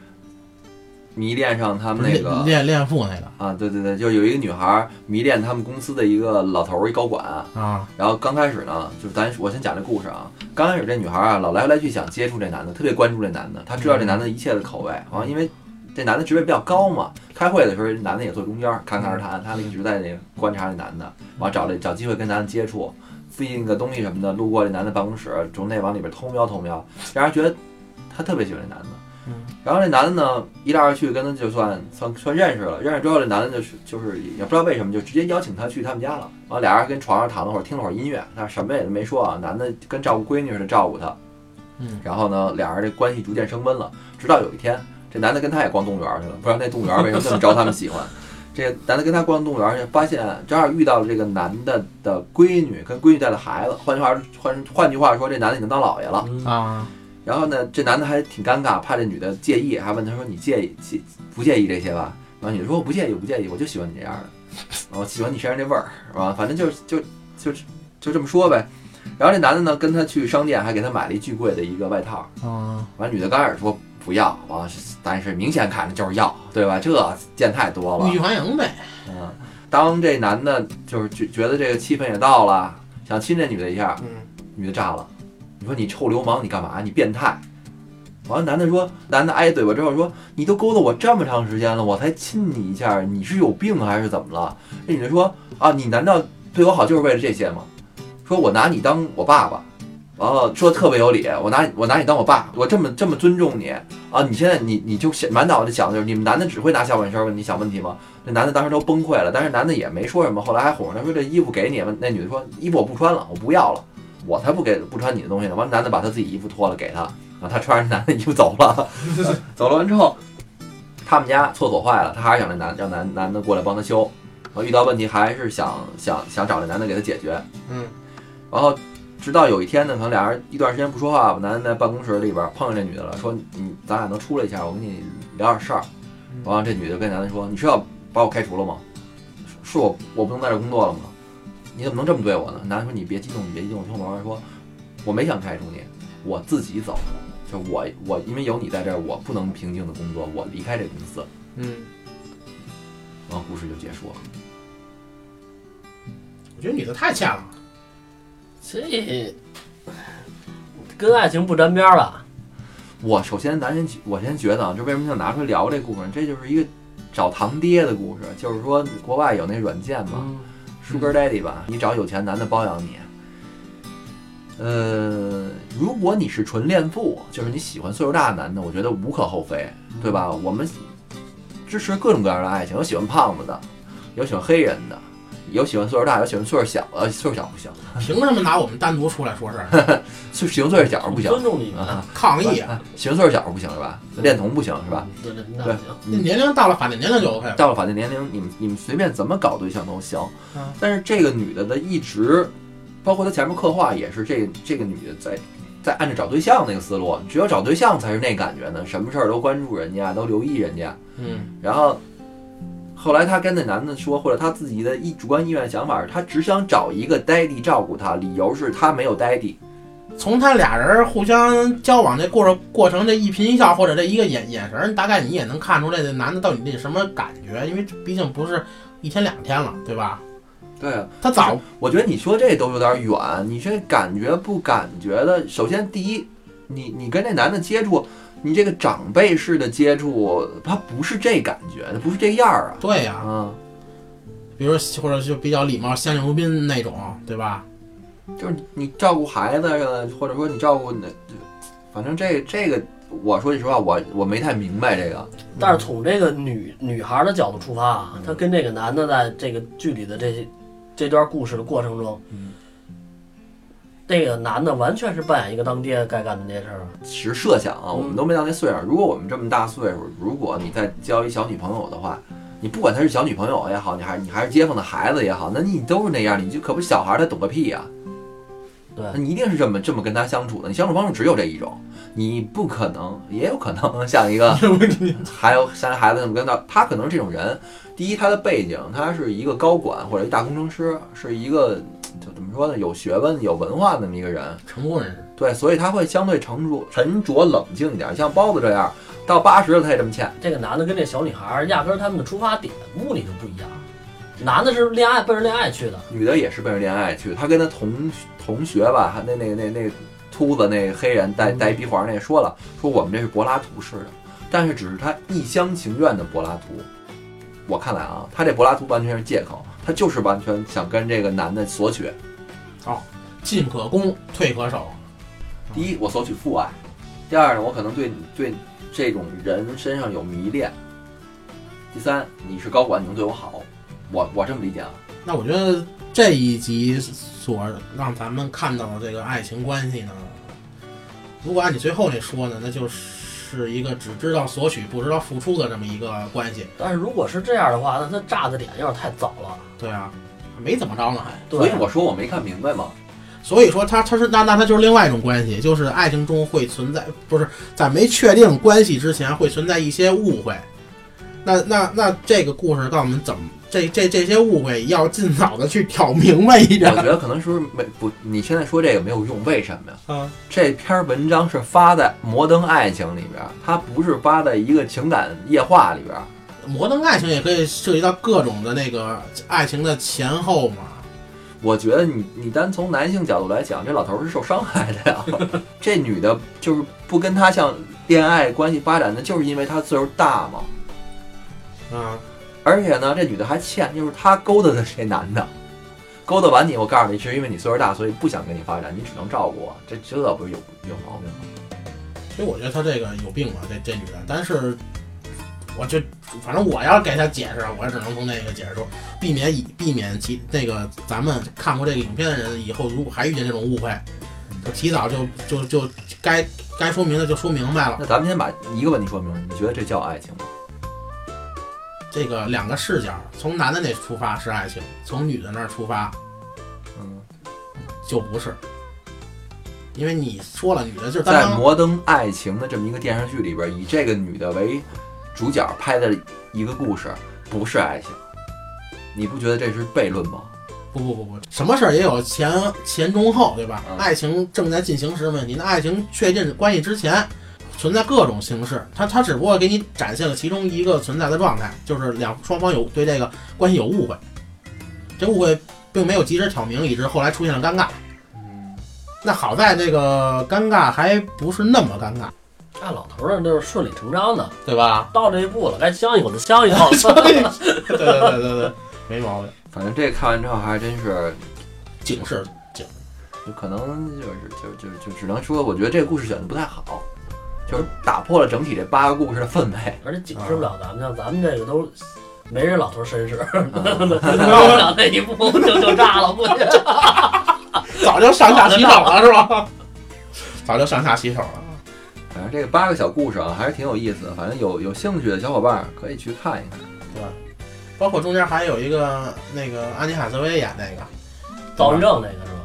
A: 迷恋上他们那个
C: 恋恋父那个
A: 啊，对对对，就是有一个女孩儿迷恋他们公司的一个老头儿，一高管。
C: 啊，
A: 然后刚开始呢，就是咱我先讲这故事啊。刚开始这女孩儿啊，老来来去想接触这男的，特别关注这男的，她知道这男的一切的口味，好像因为这男的职位比较高嘛，开会的时候男的也坐中间儿侃侃而谈，她一直在那观察这男的，完找这找机会跟男的接触，复印个东西什么的，路过这男的办公室，从那往里边偷瞄偷瞄，让人觉得她特别喜欢这男的。
C: 嗯。
A: 然后这男的呢，一来二去跟他就算算算认识了，认识之后这男的就是就是也不知道为什么就直接邀请他去他们家了，完了俩人跟床上躺了会儿，听了会儿音乐，但是什么也没说啊，男的跟照顾闺女似的照顾她，
C: 嗯，
A: 然后呢，俩人这关系逐渐升温了，直到有一天，这男的跟他也逛动物园去了，不知道那动物园为什么那么招他们喜欢。这个男的跟他逛动物园去，发现正好遇到了这个男的的闺女跟闺女带的孩子，换句话换换句话说，这男的已经当姥爷了。
B: 嗯。
C: 啊，
A: 然后呢，这男的还挺尴尬，怕这女的介意，还问他说：“你介意介不介意这些吧？”然后女的说：“我不介意，我不介意，我就喜欢你这样的，我 喜欢你身上这味儿，是吧？反正就就就就这么说呗。”然后这男的呢，跟他去商店，还给他买了一巨贵的一个外套。
C: 啊，
A: 完，女的刚开始说不要，完，但是明显看着就是要，对吧？这见太多了
C: 欲。拒还迎呗。
A: 嗯，当这男的就是觉觉得这个气氛也到了，想亲这女的一下，
C: 嗯，
A: 女的炸了，你说你臭流氓，你干嘛？你变态！完了，男的说，男的挨嘴巴之后说，你都勾搭我这么长时间了，我才亲你一下，你是有病还是怎么了？那女的说，啊，你难道对我好就是为了这些吗？说我拿你当我爸爸，完了说特别有理，我拿我拿你当我爸，我这么这么尊重你啊！你现在你你就想满脑子想的就是你们男的只会拿小本事问你想问题吗？那男的当时都崩溃了，但是男的也没说什么，后来还哄着他说这衣服给你吧，那女的说衣服我不穿了，我不要了，我才不给不穿你的东西呢。完了，男的把他自己衣服脱了给他，然后他穿着男的衣服走了，走了完之后，他们家厕所坏了，他还是想这男让男男的过来帮他修，然后遇到问题还是想想想找这男的给他解决，
C: 嗯，
A: 然后直到有一天呢，可能俩人一段时间不说话吧，男的在办公室里边碰见这女的了，说你咱俩能出来一下，我跟你聊点事儿。完了，这女的跟男的说：“你是要把我开除了吗？是是我我不能在这工作了吗？你怎么能这么对我呢？”男的说：“你别激动，你别激动。”听我说：“我没想开除你，我自己走。就我我因为有你在这儿，我不能平静的工作，我离开这公司。
C: 嗯，”
A: 然后故事就结束了。
C: 我觉得女的太欠了。
B: 这跟爱情不沾边儿吧？
A: 我首先咱先我先觉得啊，就为什么想拿出来聊这故事？这就是一个找堂爹的故事，就是说国外有那软件嘛。
B: 嗯，
A: Sugar Daddy 吧，你找有钱男的包养你。呃，如果你是纯恋父，就是你喜欢岁数大的男的，我觉得无可厚非，对吧？我们支持各种各样的爱情，有喜欢胖子的，有喜欢黑人的，有喜欢岁数大，有喜欢岁数小，的，岁数小不行，
C: 凭什么拿我们单独出来说事儿？
A: 就喜欢岁数小不行
B: 尊重你们，
A: 啊，
C: 抗议啊！
A: 喜欢岁数小不行是吧？恋童不行是吧？
B: 对对，那
A: 对
B: 行。
C: 那年龄到了法定年龄就 OK 了。
A: 到了法定年龄，你们你们随便怎么搞对象都行
C: 嗯。
A: 但是这个女的的一直，包括她前面刻画也是这这个女的在在按照找对象那个思路，只有找对象才是那感觉呢，什么事儿都关注人家，都留意人家。
C: 嗯，
A: 然后后来她跟那男的说，或者她自己的意主观意愿想法是，她只想找一个 daddy 照顾她，理由是她没有 daddy。
C: 从他俩人互相交往这过程过程，这一颦一笑或者这一个眼眼神儿，大概你也能看出来这男的到底这什么感觉，因为毕竟不是一天两天了，对吧？
A: 对啊，
C: 他早
A: 我觉得你说这都有点远，你这感觉不感觉的？首先第一，你你跟这男的接触，你这个长辈式的接触，他不是这感觉，他不是这样儿啊。
C: 对呀、
A: 啊，
C: 比如说或者就比较礼貌、相敬如宾那种，对吧？
A: 就是你照顾孩子，或者说你照顾那，反正这这个，我说句实话，我我没太明白这个。
B: 但是从这个女女孩的角度出发啊，她跟这个男的在这个剧里的这些这段故事的过程中，
A: 嗯
B: 这个男的完全是扮演一个当爹该干的那些事儿啊。
A: 其实设想啊，我们都没到那岁数。如果我们这么大岁数，如果你再交一小女朋友的话，你不管她是小女朋友也好，你还你还是街坊的孩子也好，那你都是那样，你就可不小孩儿，他懂个屁呀、
B: 对
A: 那你一定是这么这么跟他相处的。你相处方式只有这一种，你不可能，也有可能像一个 还有像孩子那么跟他，他可能是这种人。第一，他的背景，他是一个高管或者一大工程师，是一个就怎么说呢，有学问、有文化的那么一个人。
C: 成功人士，
A: 对，所以他会相对沉着、沉着冷静一点。像包子这样，到八十了他也这么欠。
B: 这个男的跟这小女孩儿压根儿他们的出发点目的就不一样。男的是恋爱奔着恋爱去的，
A: 女的也是奔着恋爱去，他跟他同同学吧，还那那那那秃子那黑人带带一鼻环那说了，说我们这是柏拉图式的，但是只是他一厢情愿的柏拉图。我看来啊，他这柏拉图完全是借口，他就是完全想跟这个男的索取。
C: 进可攻，退可守。
A: 第一，我索取父爱；第二呢，我可能对对这种人身上有迷恋；第三，你是高管，你能对我好，我我这么理解啊。
C: 那我觉得这一集所让咱们看到的这个爱情关系呢，如果按你最后那说呢，那就是一个只知道索取不知道付出的这么一个关系。
B: 但是如果是这样的话，那他炸的点有点太早了。
C: 对啊，没怎么着呢还。
B: 对
A: 所以我说我没看明白嘛。
C: 所以说他他是那那他就是另外一种关系，就是爱情中会存在，不是在没确定关系之前会存在一些误会。那那那这个故事告诉我们怎么这这这些误会要尽早的去挑明白一点
A: 我觉。得可能是不是没不，你现在说这个没有用，为什么呀？
C: 啊，
A: 这篇文章是发在《摩登爱情》里边，它不是发在一个情感夜话里边。
C: 摩登爱情也可以涉及到各种的那个爱情的前后嘛。
A: 我觉得你你单从男性角度来讲，这老头儿是受伤害的呀。这女的就是不跟他像恋爱关系发展的，就是因为他岁数大嘛。
C: 啊，
A: 而且呢，这女的还欠，就是她勾搭的这男的，勾搭完你，我告诉你，是因为你岁数大，所以不想跟你发展，你只能照顾我。这这不是有有毛病吗？
C: 其实我觉得他这个有病吧，这这女的。但是，我就反正我要给他解释，我只能从那个解释说，避免以避免其那个咱们看过这个影片的人以后如果还遇见这种误会，就提早就就就该该说明的就说明白了。
A: 那咱们先把一个问题说明，你觉得这叫爱情吗？
C: 这个两个视角，从男的那出发是爱情，从女的那儿出发
A: 嗯，
C: 就不是。因为你说了，女的就是
A: 在《摩登爱情》的这么一个电视剧里边，以这个女的为主角拍的一个故事，不是爱情，你不觉得这是悖论吗？
C: 不不不不，什么事儿也有前前中后，对吧？
A: 嗯
C: 爱情正在进行时问题，那爱情确定关系之前，存在各种形式，它它只不过给你展现了其中一个存在的状态，就是两双方有对这个关系有误会，这误会并没有及时挑明，以致后来出现了尴尬。
A: 嗯，
C: 那好在这个尴尬还不是那么尴尬，
B: 按老头儿那就是顺理成章的，
C: 对吧？
B: 到这一步了，该相一口就相一口。
C: 对对对对对，没毛病。
A: 反正这看完之后还真是，
C: 警示警
A: 就可能就是就就就只能说，我觉得这个故事选的不太好，就是打破了整体这八个故事的氛围。
B: 而且警示不了咱们，像咱们这个都没人老头儿绅士，到不了那一步就就炸了，估计。
C: 早就上下洗手了，是吧？早就上下洗手了。
A: 反正这个八个小故事啊，还是挺有意思的。反正有有兴趣的小伙伴儿可以去看一看。
C: 对吧？包括中间还有一个那个安妮海瑟薇演那个
B: 躁郁症那个是吧？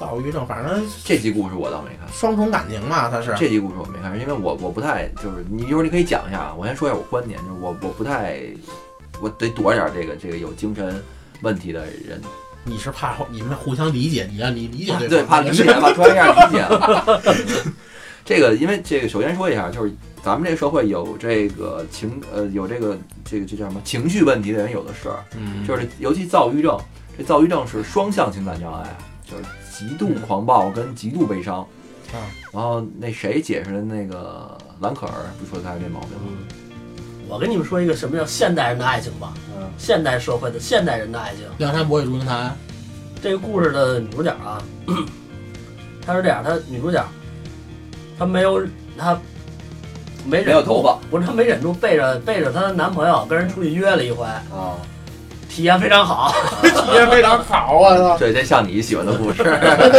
C: 躁郁症，反正
A: 这集故事我倒没看，
C: 双重感情嘛，他是
A: 这集故事我没看，因为我我不太就是你一会儿你可以讲一下啊。我先说一下我观点，就是我我不太，我得躲点儿这个这个有精神问题的人，
C: 你是怕你们互相理解，你让你理解
A: 对，
C: 对，
A: 怕 理解，怕专业理解。这个，因为这个，首先说一下，就是咱们这个社会有这个情呃有这个这个这叫什么情绪问题的人有的是，
C: 嗯，
A: 就是尤其躁郁症，这躁郁症是双向情感障碍，就是极度狂暴跟极度悲伤。
C: 啊，
A: 然后那谁解释的那个兰可儿不说他这毛病吗？
B: 嗯，我跟你们说一个什么叫现代人的爱情吧，
A: 嗯。
B: 现代社会的现代人的爱情。
C: 梁山伯与祝英台，
B: 这个故事的女主角啊，她是这样，她女主角，她没有她没忍
A: 没有头发。
B: 不是她没忍住背着背着她的男朋友跟人出去约了一回，
A: 啊，
B: 体验非常好。
C: 体验非常好，我操！
A: 这这像你喜欢的故事。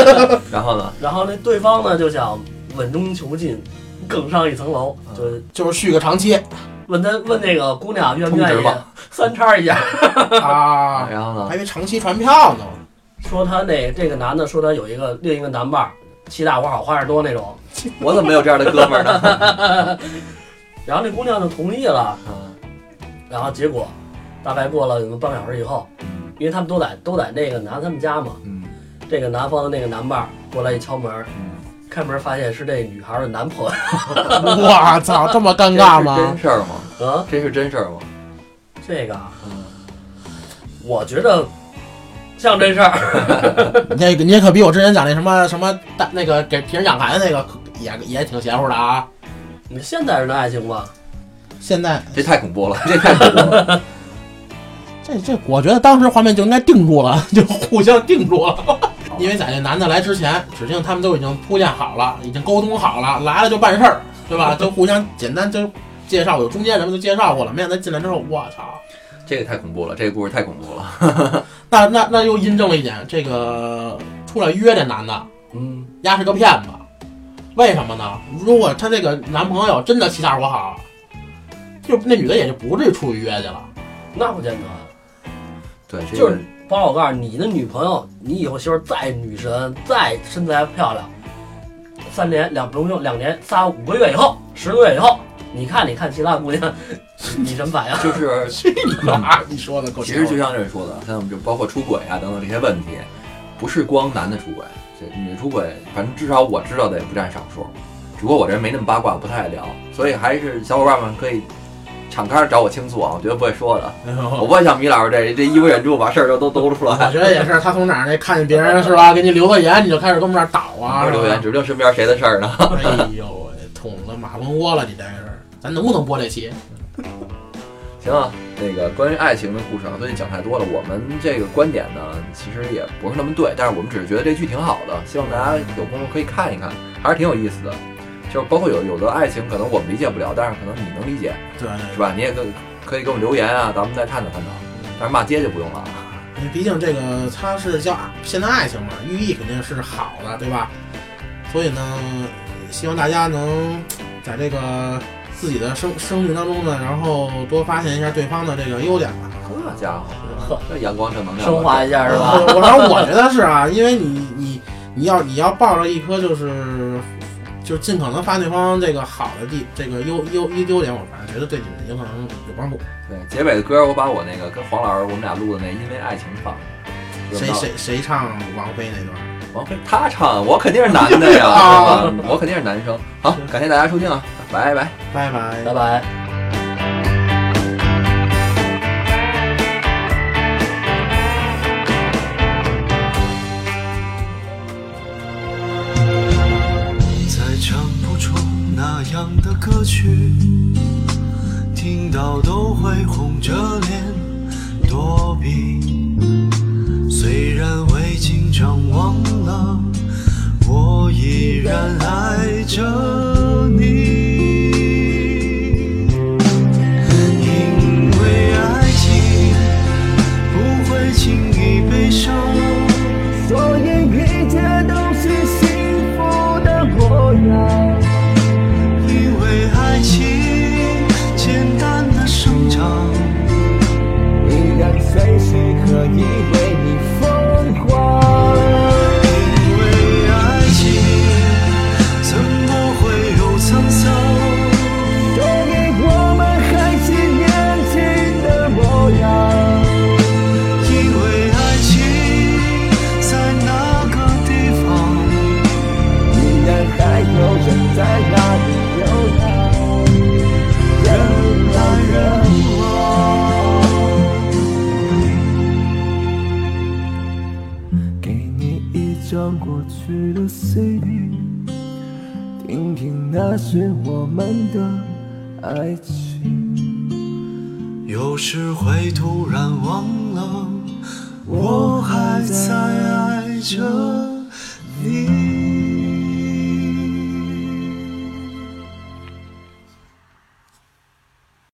A: 然后呢？
B: 然后那对方呢就想稳中求进，更上一层楼，
A: 嗯
B: 就
C: 就是续个长期
B: 问他问那个姑娘愿不愿意三叉一下，
C: 啊，
A: 然后呢
C: 还？以为长期传票呢。
B: 说他那这个男的说他有一个另一个男伴儿，骑大活好花样多那种，
A: 我怎么没有这样的哥们儿呢？
B: 然后那姑娘就同意了，
A: 嗯
B: 然后结果大概过了有半个小时以后，
A: 嗯
B: 因为他们都在都在那个男他们家嘛，
A: 嗯
B: 这个男方的那个男伴儿过来一敲门，
A: 嗯，
B: 开门发现是这女孩的男朋友，
C: 我操，这么尴尬吗
A: 真？事儿吗？
B: 啊，
A: 这是真事儿吗？
B: 这个啊
A: 嗯，
B: 我觉得像真事儿，
C: 那个你也可比我之前讲那什么什么大那个给别人养孩子那个也也挺邪乎的啊。
B: 你现代人的爱情吧，
C: 现在
A: 这太恐怖了，这太恐怖了。
C: 这这，我觉得当时画面就应该定住了，就互相定住了。因为在这男的来之前，指定他们都已经铺垫好了，已经沟通好了，来了就办事儿，对吧？就互相简单就介绍，有中间人们都介绍过了。没想到进来之后，我操！
A: 这个太恐怖了，这个故事太恐怖了。
C: 那那那又印证了一点，这个出来约这男的，
B: 嗯，
C: 丫是个骗子。为什么呢？如果她这个男朋友真的气大活好，就那女的也就不至于出去约去了。
B: 那不见得。
A: 对，
B: 就是包括我告诉你，你的女朋友，你以后媳妇儿再女神，再身材漂亮，三年两不用两年仨五个月以后，十个月以后，你看你看其他姑娘，你什么反应？
A: 就是
C: 去你妈！你说的够
A: 其实就像这说的，像就包括出轨啊等等这些问题，不是光男的出轨，这女的出轨，反正至少我知道的也不占少数。只不过我这人没那么八卦，不太爱聊，所以还是小伙伴们可以敞开找我倾诉啊，我绝对不会说的。我不会像米老师这这一不忍住把事儿都都兜出来我。
C: 觉得也是，他从哪儿那看见别人是吧，给你留个言，你就开始跟我们这儿捣啊，
A: 不留言，指不定身边谁的事儿呢。
C: 哎呦喂，捅了马蜂窝了，你这是，咱能不能播这期？
A: 行啊，那个关于爱情的故事啊，最近讲太多了。我们这个观点呢，其实也不是那么对，但是我们只是觉得这剧挺好的，希望大家有功夫可以看一看，还是挺有意思的。就是包括有有的爱情，可能我们理解不了，但是可能你能理解，
C: 对
A: 是吧？你也可可以给我们留言啊，咱们再探讨探讨。但是骂街就不用了。
C: 因为毕竟这个它是叫现代爱情嘛，寓意肯定是好的，对吧？所以呢，希望大家能在这个自己的生生命当中呢，然后多发现一下对方的这个优点吧。
A: 好家伙，这阳光正能量，
B: 升华一下是吧？
C: 反正我觉得是啊，因为你你你要你要抱着一颗就是就尽可能发对方这个好的地这个优优优优点，我反正觉得对你们有可能有帮助。
A: 对，结尾的歌我把我那个跟黄老师我们俩录的那《因为爱情》放。
C: 谁谁谁唱王菲那段？
A: 王菲她唱，我肯定是男的呀，我肯定是男生。好，感谢大家收听啊，拜拜。
C: 拜拜
B: 拜拜。
D: 去，听到都会红着脸躲避。